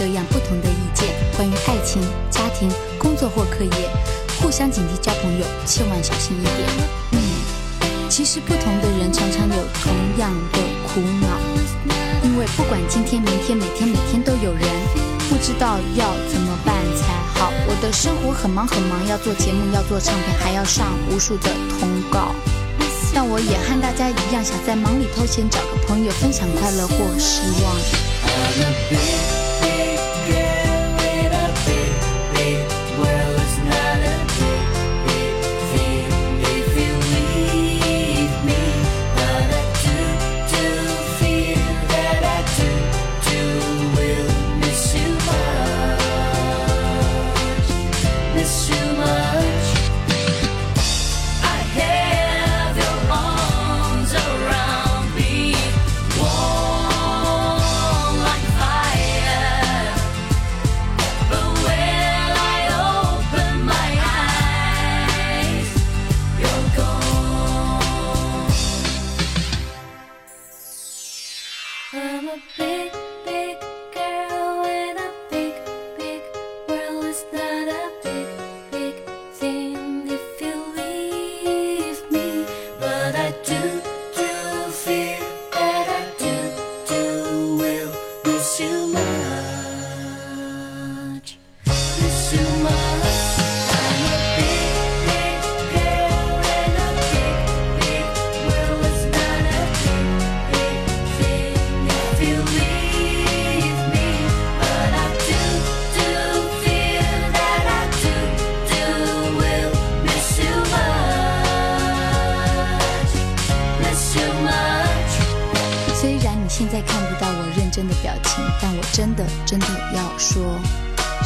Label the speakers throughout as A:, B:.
A: 各式各样不同的意见，关于爱情、家庭、工作或课业，互相警惕交朋友，千万小心一点。嗯，其实不同的人常常有同样的苦恼，因为不管今天、明天、每天、每天都有人不知道要怎么办才。好，我的生活很忙很忙，要做节目，要做唱片，还要上无数的通告。但我也和大家一样，想在忙里偷闲，找个朋友分享快乐或失望。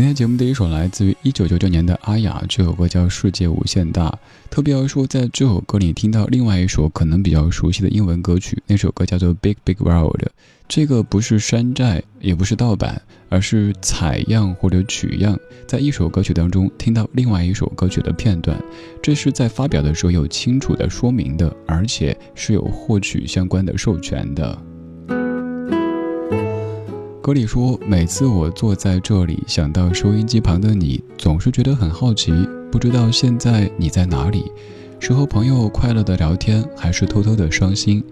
B: 今天节目的一首来自于一九九九年的阿雅，这首歌叫《世界无限大》。特别要说，在这首歌里听到另外一首可能比较熟悉的英文歌曲，那首歌叫做《Big Big World》。这个不是山寨，也不是盗版，而是采样或者取样，在一首歌曲当中听到另外一首歌曲的片段，这是在发表的时候有清楚的说明的，而且是有获取相关的授权的。歌里说：“每次我坐在这里，想到收音机旁的你，总是觉得很好奇，不知道现在你在哪里，是和朋友快乐的聊天，还是偷偷的伤心？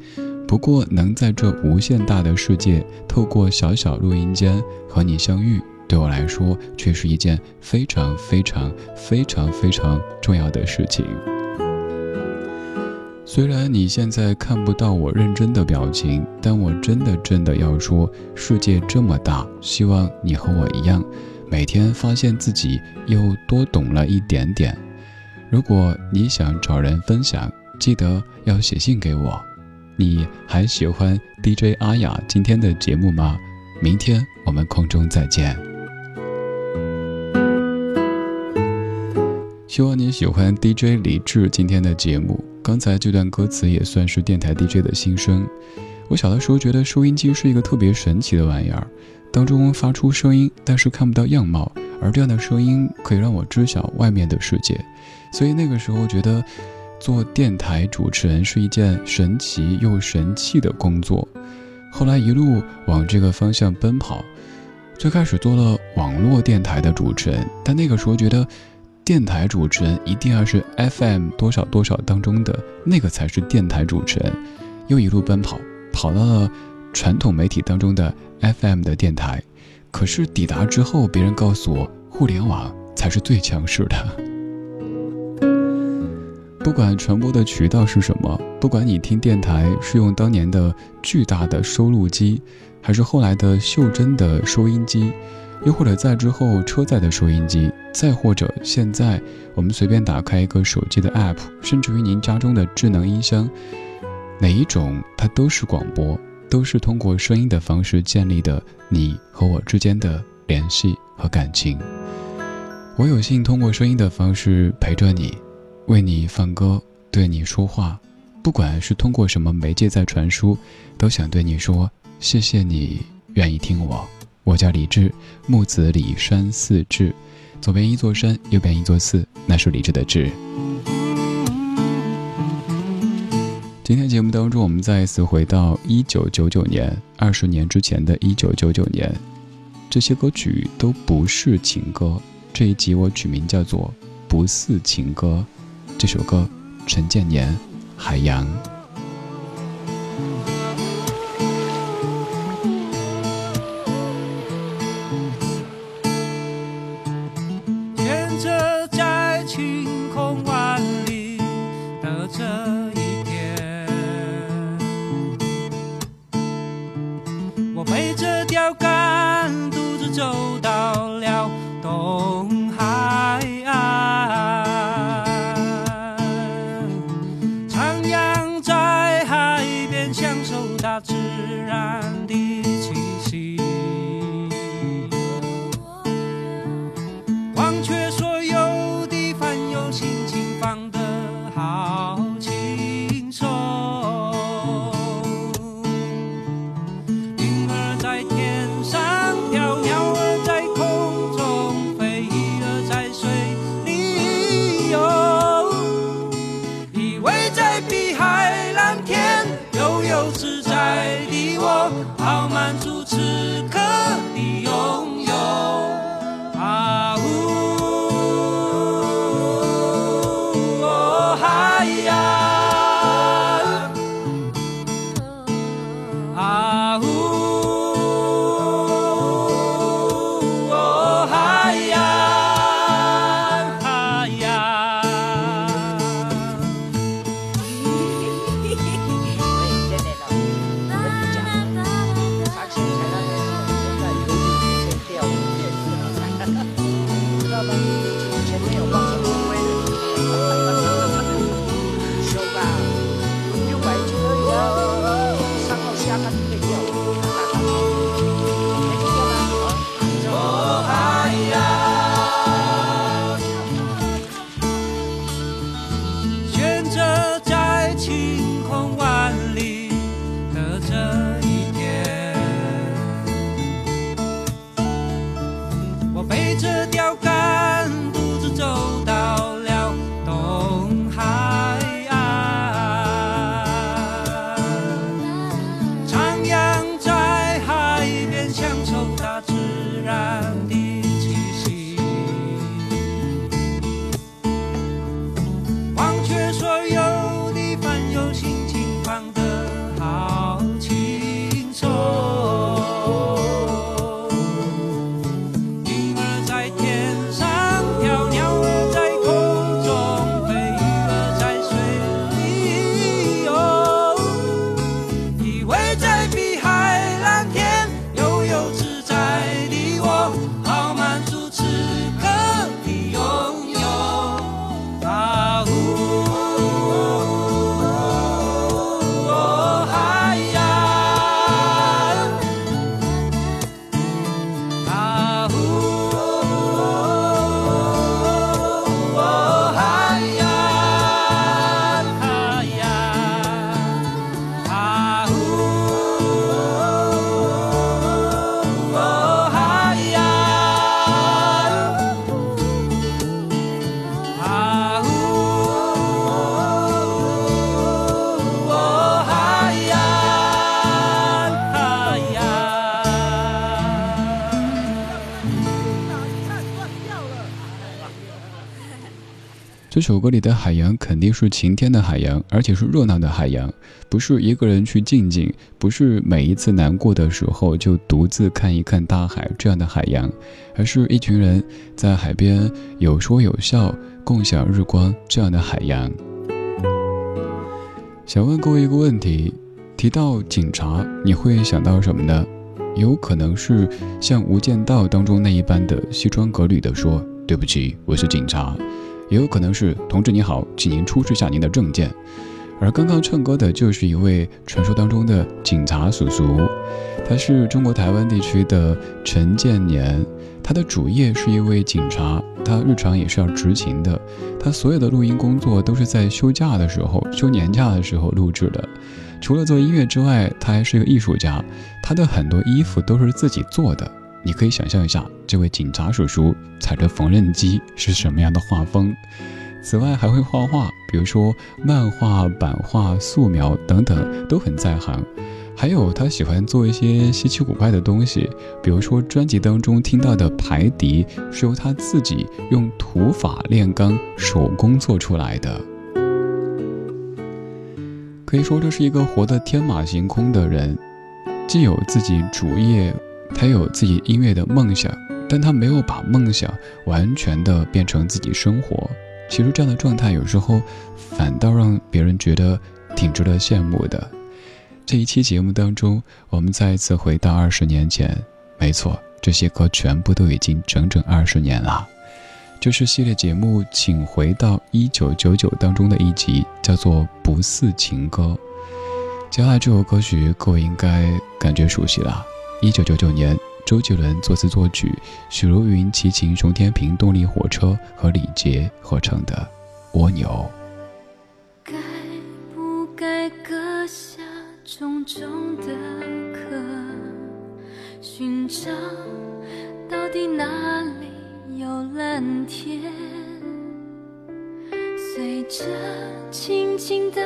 B: 不过能在这无限大的世界，透过小小录音间和你相遇，对我来说，却是一件非常非常非常非常重要的事情。”虽然你现在看不到我认真的表情，但我真的真的要说，世界这么大，希望你和我一样，每天发现自己又多懂了一点点。如果你想找人分享，记得要写信给我。你还喜欢 DJ 阿雅今天的节目吗？明天我们空中再见。希望你喜欢 DJ 李志今天的节目。刚才这段歌词也算是电台 DJ 的心声。我小的时候觉得收音机是一个特别神奇的玩意儿，当中发出声音，但是看不到样貌，而这样的声音可以让我知晓外面的世界。所以那个时候觉得，做电台主持人是一件神奇又神气的工作。后来一路往这个方向奔跑，最开始做了网络电台的主持人，但那个时候觉得。电台主持人一定要是 FM 多少多少当中的那个才是电台主持人，又一路奔跑，跑到了传统媒体当中的 FM 的电台。可是抵达之后，别人告诉我，互联网才是最强势的。不管传播的渠道是什么，不管你听电台是用当年的巨大的收录机，还是后来的袖珍的收音机。又或者在之后车载的收音机，再或者现在我们随便打开一个手机的 App，甚至于您家中的智能音箱，哪一种它都是广播，都是通过声音的方式建立的你和我之间的联系和感情。我有幸通过声音的方式陪着你，为你放歌，对你说话，不管是通过什么媒介在传输，都想对你说谢谢你愿意听我。我叫李志，木子李山寺志，左边一座山，右边一座寺，那是李志的志。今天节目当中，我们再一次回到一九九九年，二十年之前的一九九九年，这些歌曲都不是情歌。这一集我取名叫做《不似情歌》，这首歌，陈建年，《海洋》。这首歌里的海洋肯定是晴天的海洋，而且是热闹的海洋，不是一个人去静静，不是每一次难过的时候就独自看一看大海这样的海洋，而是一群人在海边有说有笑，共享日光这样的海洋。想问各位一个问题：提到警察，你会想到什么呢？有可能是像《无间道》当中那一般的西装革履的说：“对不起，我是警察。”也有可能是“同志你好，请您出示下您的证件。”而刚刚唱歌的就是一位传说当中的警察叔叔，他是中国台湾地区的陈建年，他的主业是一位警察，他日常也是要执勤的，他所有的录音工作都是在休假的时候、休年假的时候录制的。除了做音乐之外，他还是个艺术家，他的很多衣服都是自己做的。你可以想象一下，这位警察叔叔踩着缝纫机是什么样的画风。此外，还会画画，比如说漫画、版画、素描等等，都很在行。还有，他喜欢做一些稀奇古怪的东西，比如说专辑当中听到的排笛，是由他自己用土法炼钢手工做出来的。可以说，这是一个活得天马行空的人，既有自己主业，他有自己音乐的梦想，但他没有把梦想完全的变成自己生活。其实这样的状态有时候反倒让别人觉得挺值得羡慕的。这一期节目当中，我们再一次回到二十年前，没错，这些歌全部都已经整整二十年了。就是系列节目《请回到一九九九》当中的一集，叫做《不似情歌》。接下来这首歌曲，各位应该感觉熟悉了。一九九九年，周杰伦作词作曲，许茹芸齐秦、熊天平动力火车和李杰合成的《蜗牛》。
C: 该不该割下重重的壳，寻找到底哪里？有蓝天，随着轻轻的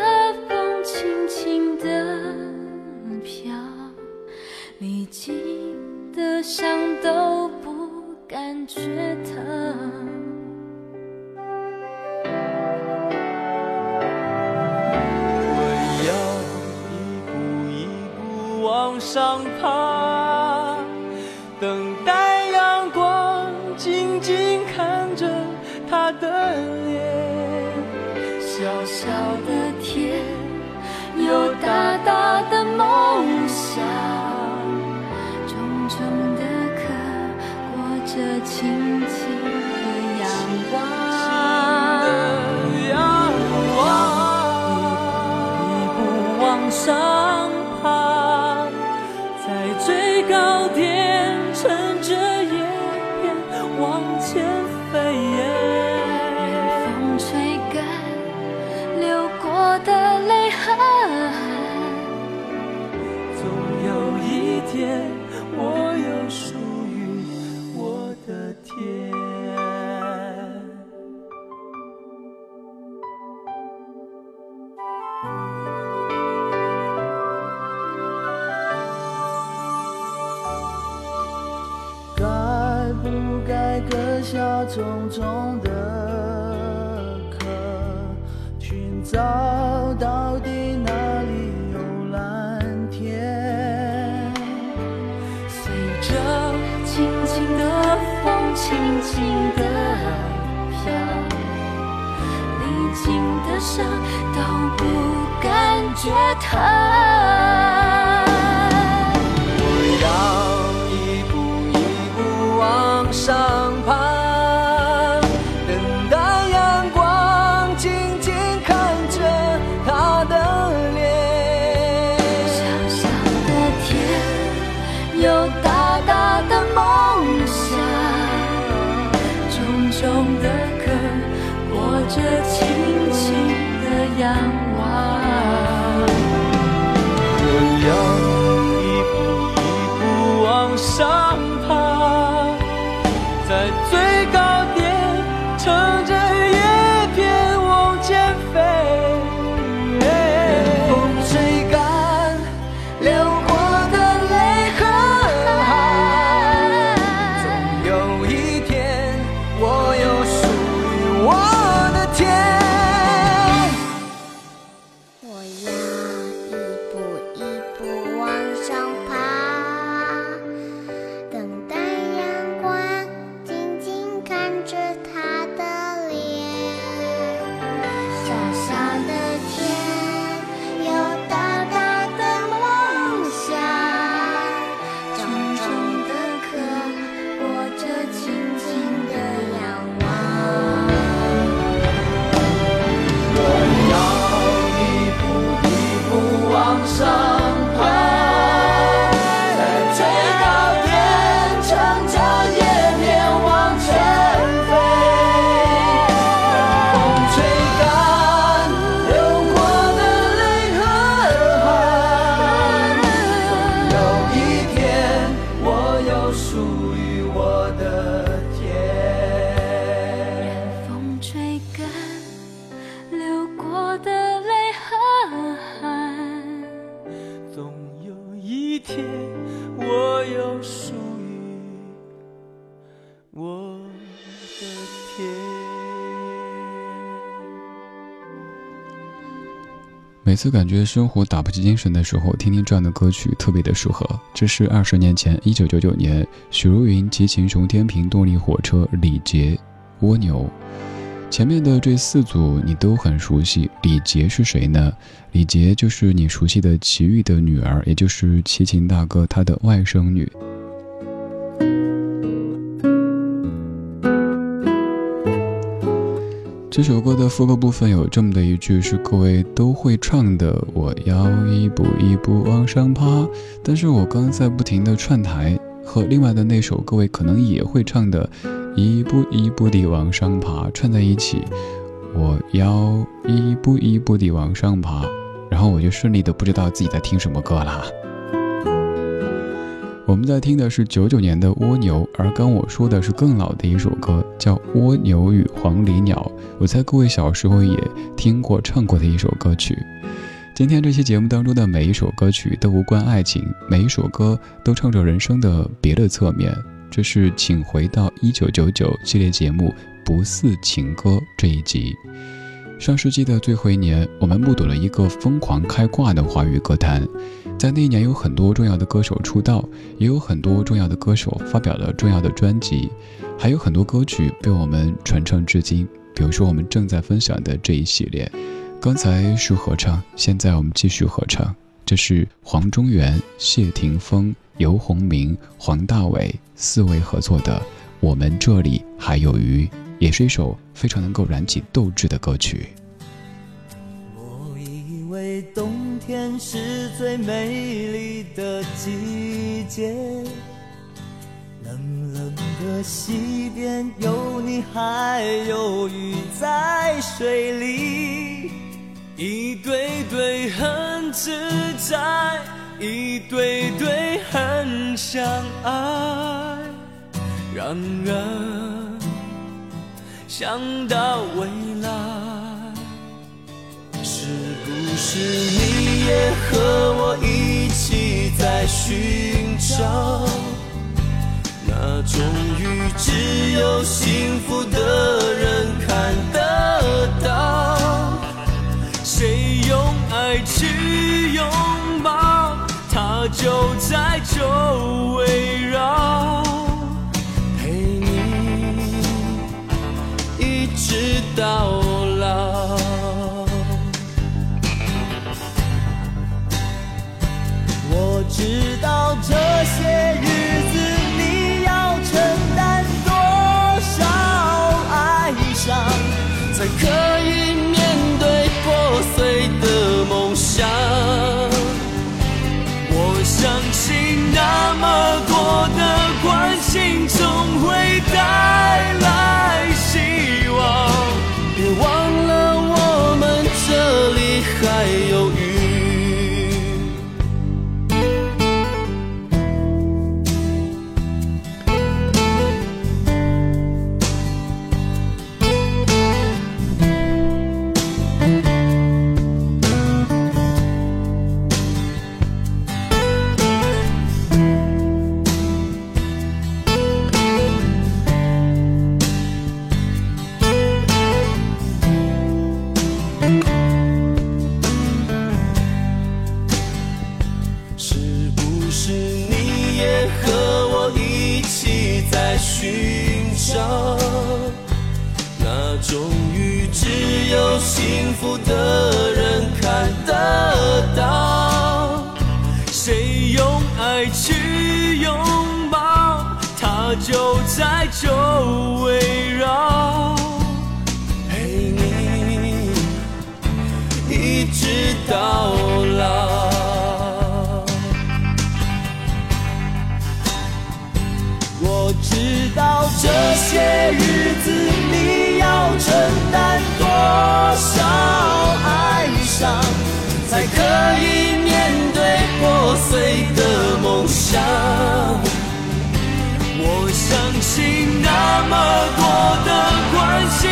C: 风，轻轻的飘，历经的伤都不感觉疼。
D: 我要一步一步往上爬，
C: 天。
B: 每次感觉生活打不起精神的时候，听听这样的歌曲特别的适合。这是二十年前，一九九九年，许茹芸齐秦熊天平动力火车李杰蜗牛。前面的这四组你都很熟悉，李杰是谁呢？李杰就是你熟悉的齐豫的女儿，也就是齐秦大哥他的外甥女。这首歌的副歌部分有这么的一句，是各位都会唱的：“我要一步一步往上爬。”但是我刚在不停的串台，和另外的那首各位可能也会唱的“一步一步地往上爬”串在一起。我要一步一步地往上爬，然后我就顺利的不知道自己在听什么歌了。我们在听的是九九年的蜗牛，而刚我说的是更老的一首歌，叫《蜗牛与黄鹂鸟》。我在各位小时候也听过、唱过的一首歌曲。今天这期节目当中的每一首歌曲都无关爱情，每一首歌都唱着人生的别的侧面。这是《请回到一九九九》系列节目《不似情歌》这一集。上世纪的最后一年，我们目睹了一个疯狂开挂的华语歌坛。在那一年，有很多重要的歌手出道，也有很多重要的歌手发表了重要的专辑，还有很多歌曲被我们传唱至今。比如说，我们正在分享的这一系列，刚才是合唱，现在我们继续合唱。这是黄中原、谢霆锋、游鸿明、黄大炜四位合作的《我们这里还有鱼》，也是一首非常能够燃起斗志的歌曲。
E: 天是最美丽的季节，冷冷的西边有你还有鱼在水里，一对对很自在，一对对很相爱，让人想到未来。是不是你也和我一起在寻找那种雨，只有幸福的人看到这都在周围绕，陪你一直到老。我知道这些日子你要承担多少哀伤，才可以面对破碎的梦想。那么多的关心